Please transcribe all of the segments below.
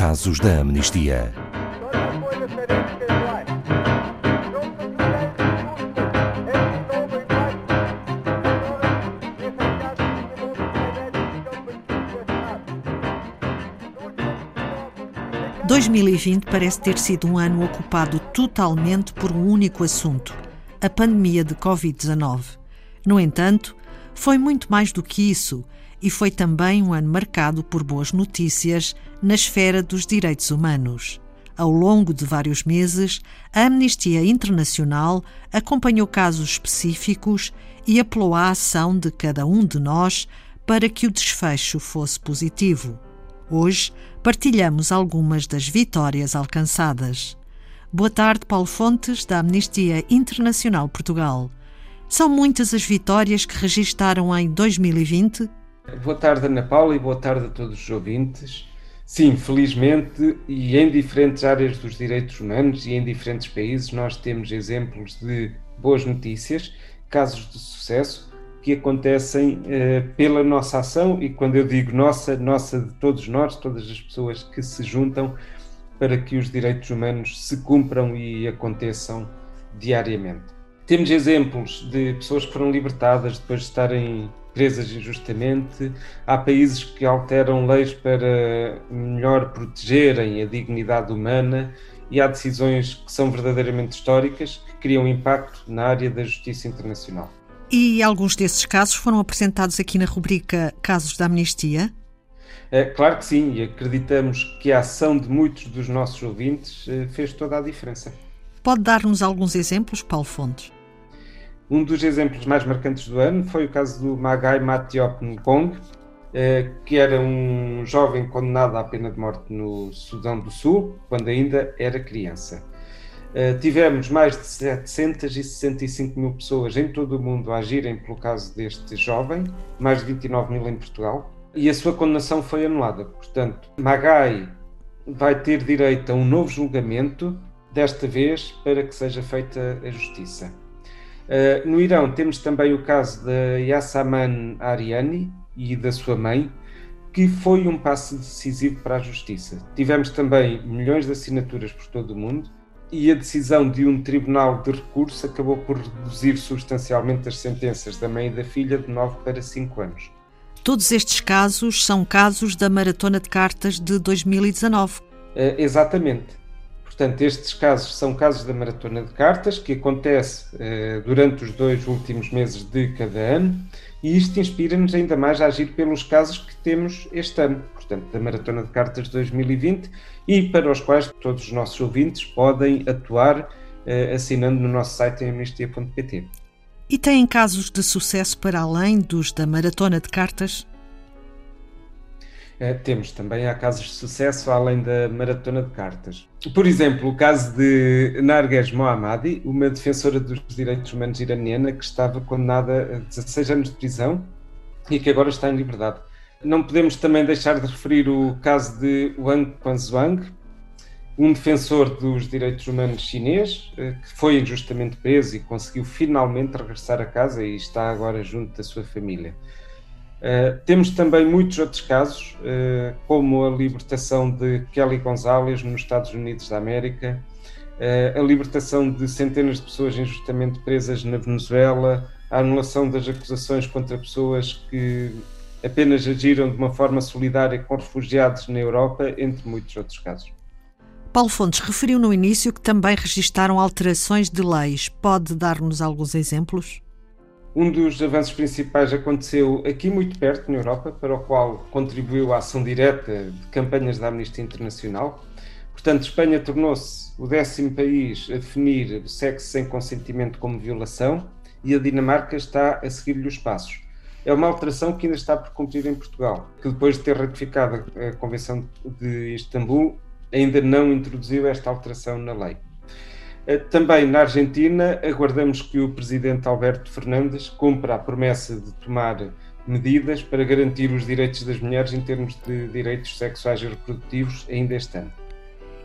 Casos da Amnistia. ...2020 parece ter sido um ano ocupado totalmente por um único assunto, a pandemia de Covid-19. No entanto, foi muito mais do que isso e foi também um ano marcado por boas notícias na esfera dos direitos humanos. Ao longo de vários meses, a Amnistia Internacional acompanhou casos específicos e apelou à ação de cada um de nós para que o desfecho fosse positivo. Hoje partilhamos algumas das vitórias alcançadas. Boa tarde, Paulo Fontes, da Amnistia Internacional Portugal. São muitas as vitórias que registaram em 2020? Boa tarde, Ana Paula, e boa tarde a todos os ouvintes. Sim, felizmente, e em diferentes áreas dos direitos humanos e em diferentes países, nós temos exemplos de boas notícias, casos de sucesso que acontecem eh, pela nossa ação, e quando eu digo nossa, nossa de todos nós, todas as pessoas que se juntam para que os direitos humanos se cumpram e aconteçam diariamente. Temos exemplos de pessoas que foram libertadas depois de estarem presas injustamente. Há países que alteram leis para melhor protegerem a dignidade humana e há decisões que são verdadeiramente históricas que criam impacto na área da justiça internacional. E alguns desses casos foram apresentados aqui na rubrica Casos da Amnistia? É, claro que sim, e acreditamos que a ação de muitos dos nossos ouvintes eh, fez toda a diferença. Pode dar-nos alguns exemplos, Paulo Fontes? Um dos exemplos mais marcantes do ano foi o caso do Magai Matiop Nkong, eh, que era um jovem condenado à pena de morte no Sudão do Sul, quando ainda era criança. Eh, tivemos mais de 765 mil pessoas em todo o mundo a agirem pelo caso deste jovem, mais de 29 mil em Portugal, e a sua condenação foi anulada. Portanto, Magai vai ter direito a um novo julgamento, desta vez para que seja feita a justiça. Uh, no Irão temos também o caso da Yassaman Ariani e da sua mãe, que foi um passo decisivo para a justiça. Tivemos também milhões de assinaturas por todo o mundo e a decisão de um tribunal de recurso acabou por reduzir substancialmente as sentenças da mãe e da filha de 9 para 5 anos. Todos estes casos são casos da Maratona de Cartas de 2019. Uh, eh, exatamente. Portanto, estes casos são casos da maratona de cartas, que acontece eh, durante os dois últimos meses de cada ano, e isto inspira-nos ainda mais a agir pelos casos que temos este ano, portanto, da Maratona de Cartas 2020, e para os quais todos os nossos ouvintes podem atuar eh, assinando no nosso site em amnistia.pt. E têm casos de sucesso para além dos da Maratona de Cartas? Uh, temos também há casos de sucesso além da maratona de cartas. Por exemplo, o caso de Narges Mohammadi, uma defensora dos direitos humanos iraniana que estava condenada a 16 anos de prisão e que agora está em liberdade. Não podemos também deixar de referir o caso de Wang Quanzhuang, um defensor dos direitos humanos chinês, eh, que foi injustamente preso e conseguiu finalmente regressar a casa e está agora junto da sua família. Uh, temos também muitos outros casos, uh, como a libertação de Kelly Gonzalez nos Estados Unidos da América, uh, a libertação de centenas de pessoas injustamente presas na Venezuela, a anulação das acusações contra pessoas que apenas agiram de uma forma solidária com refugiados na Europa, entre muitos outros casos. Paulo Fontes referiu no início que também registaram alterações de leis. Pode dar-nos alguns exemplos? Um dos avanços principais aconteceu aqui muito perto, na Europa, para o qual contribuiu a ação direta de campanhas da Amnistia Internacional. Portanto, Espanha tornou-se o décimo país a definir sexo sem consentimento como violação e a Dinamarca está a seguir-lhe os passos. É uma alteração que ainda está por cumprir em Portugal, que depois de ter ratificado a Convenção de Istambul, ainda não introduziu esta alteração na lei. Eh, também na Argentina, aguardamos que o presidente Alberto Fernandes cumpra a promessa de tomar medidas para garantir os direitos das mulheres em termos de direitos sexuais e reprodutivos ainda este ano.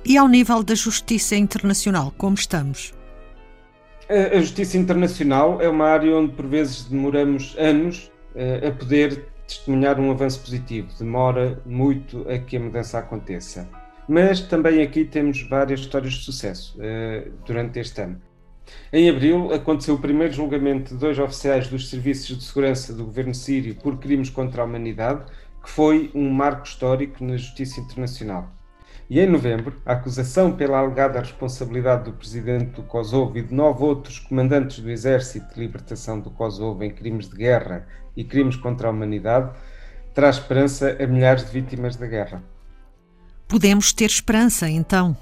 E ao nível da justiça internacional, como estamos? A justiça internacional é uma área onde por vezes demoramos anos eh, a poder testemunhar um avanço positivo. Demora muito a que a mudança aconteça. Mas também aqui temos várias histórias de sucesso uh, durante este ano. Em abril, aconteceu o primeiro julgamento de dois oficiais dos serviços de segurança do governo sírio por crimes contra a humanidade, que foi um marco histórico na justiça internacional. E em novembro, a acusação pela alegada responsabilidade do presidente do Kosovo e de nove outros comandantes do Exército de Libertação do Kosovo em crimes de guerra e crimes contra a humanidade traz esperança a milhares de vítimas da guerra. Podemos ter esperança, então?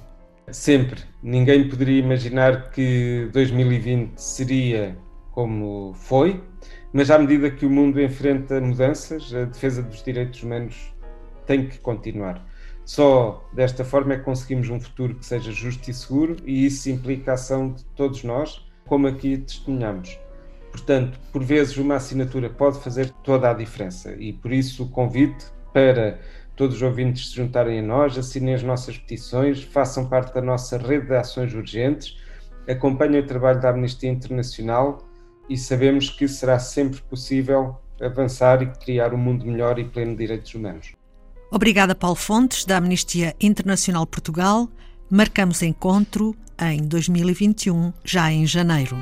Sempre. Ninguém poderia imaginar que 2020 seria como foi, mas à medida que o mundo enfrenta mudanças, a defesa dos direitos humanos tem que continuar. Só desta forma é que conseguimos um futuro que seja justo e seguro, e isso implica a ação de todos nós, como aqui testemunhamos. Portanto, por vezes uma assinatura pode fazer toda a diferença, e por isso o convite para todos os ouvintes se juntarem a nós, assinem as nossas petições, façam parte da nossa rede de ações urgentes, acompanhem o trabalho da Amnistia Internacional e sabemos que será sempre possível avançar e criar um mundo melhor e pleno de direitos humanos. Obrigada, Paulo Fontes, da Amnistia Internacional Portugal. Marcamos encontro em 2021, já em janeiro.